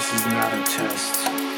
This is not a test.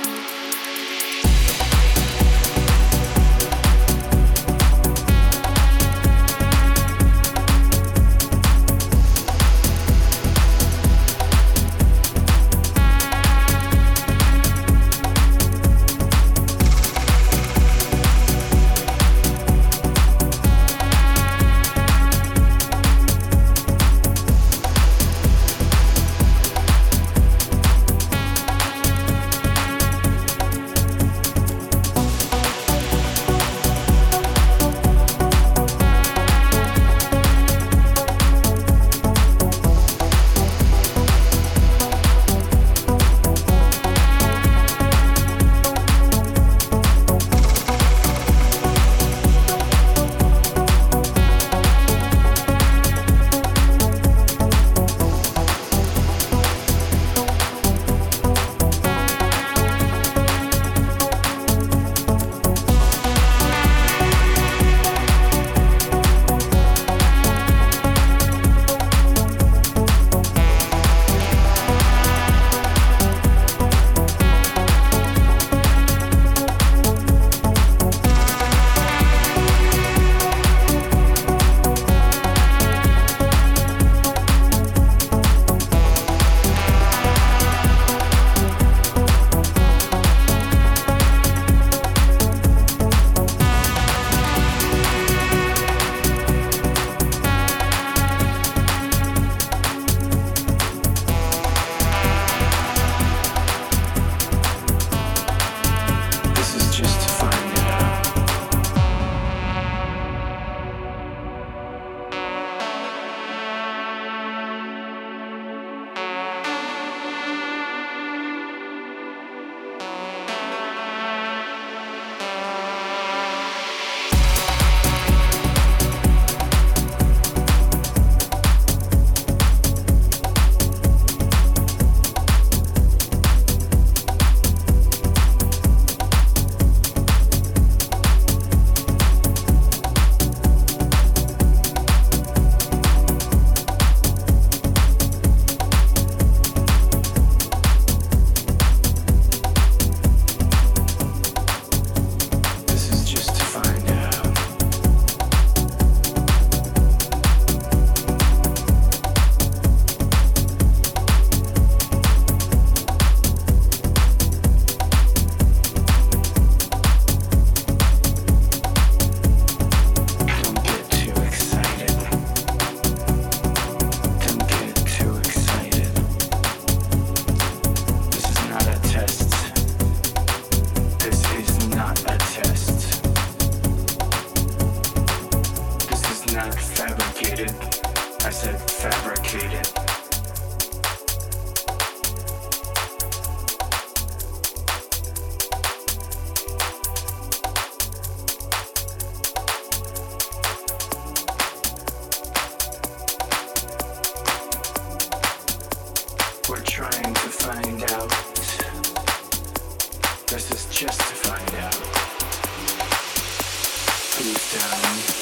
feet down.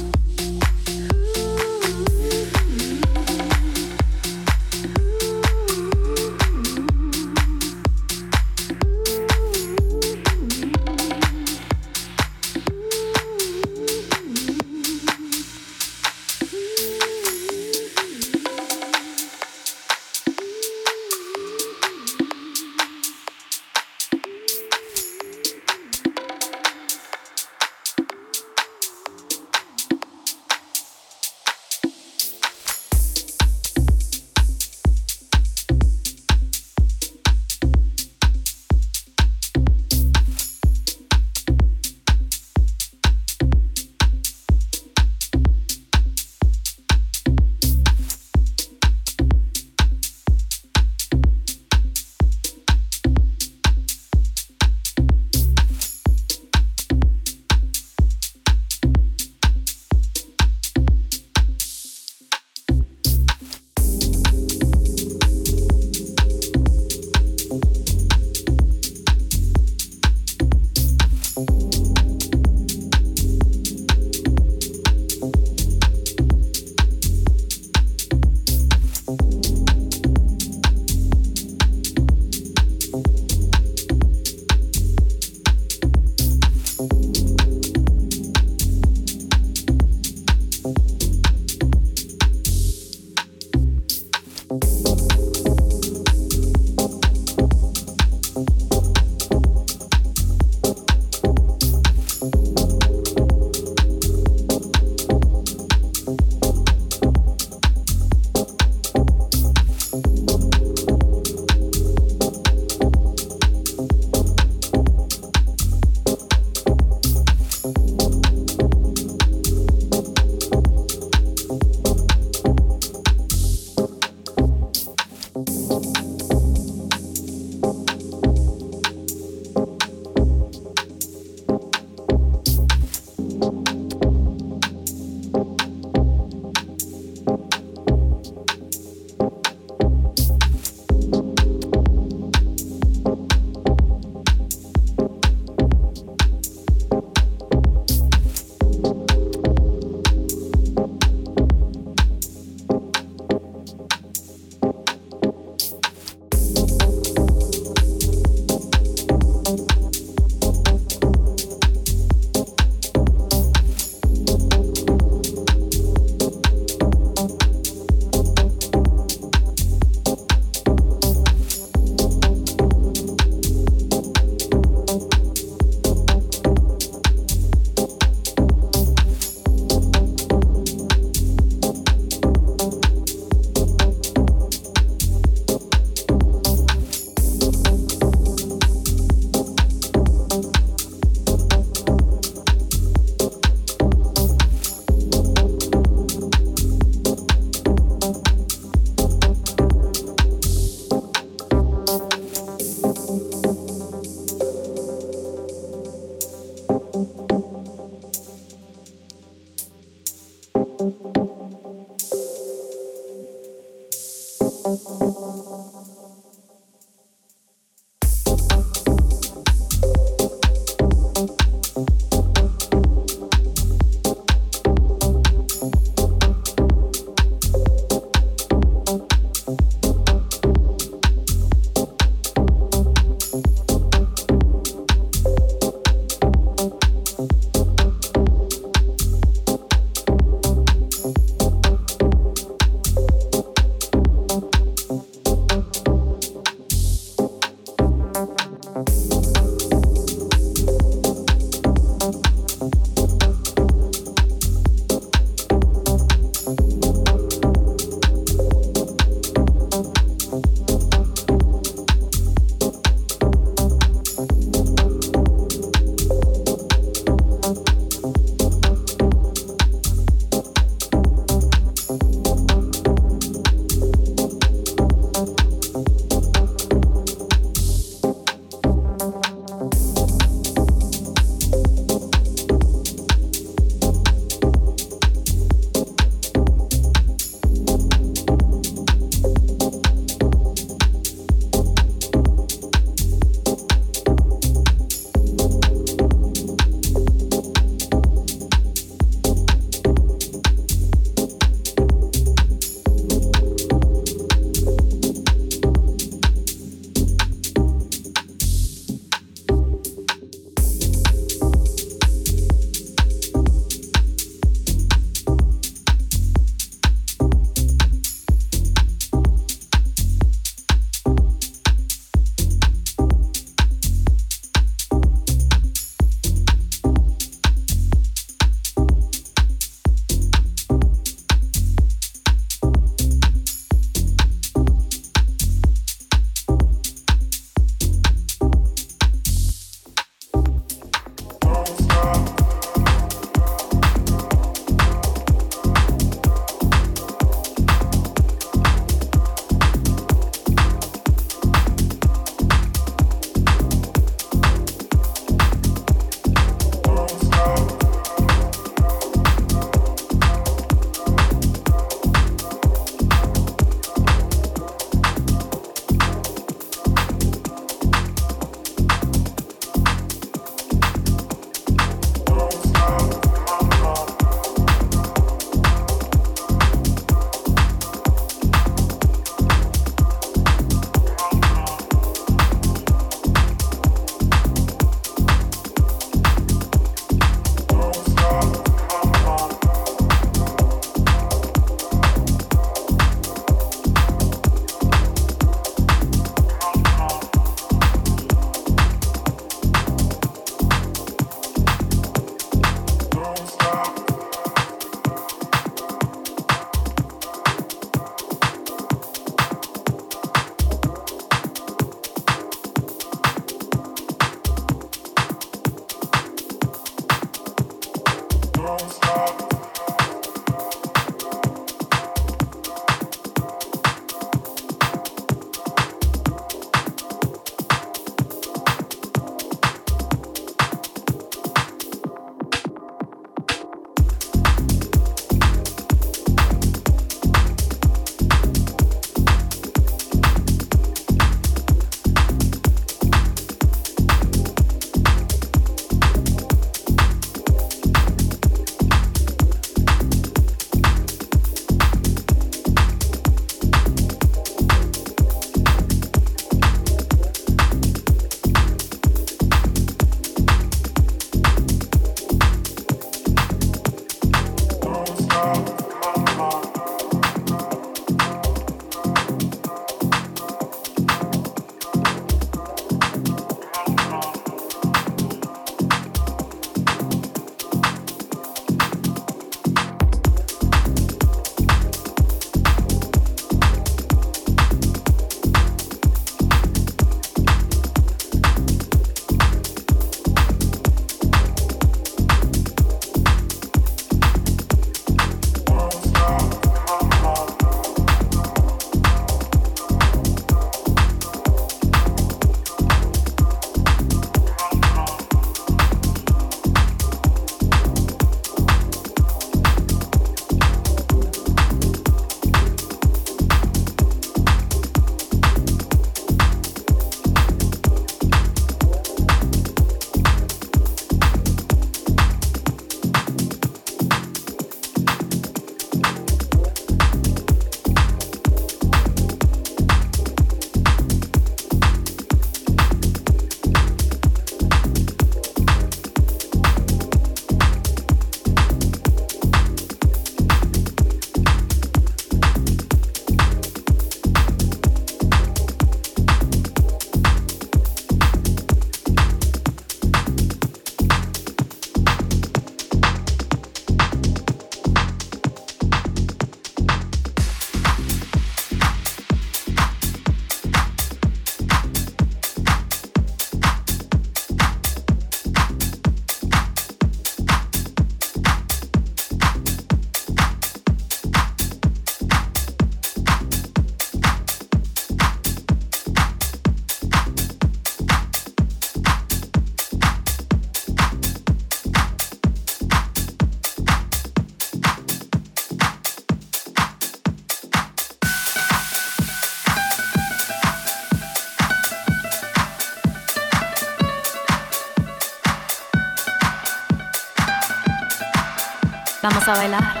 Vamos a bailar.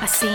Así.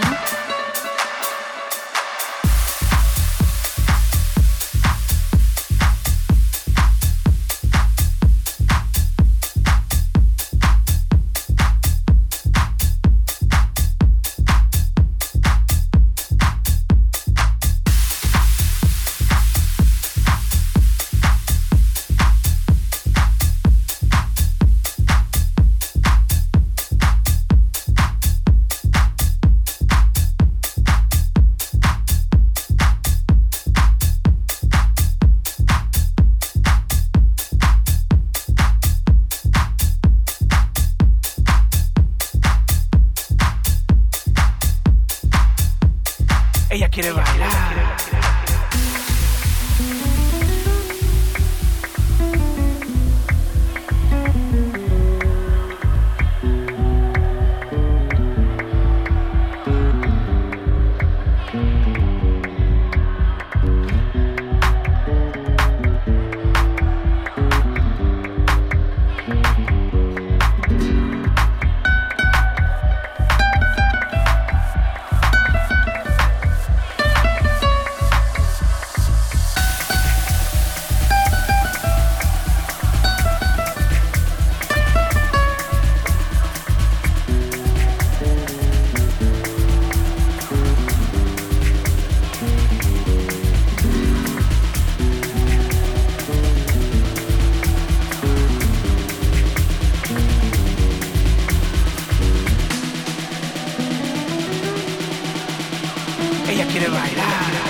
Ella quiere bailar.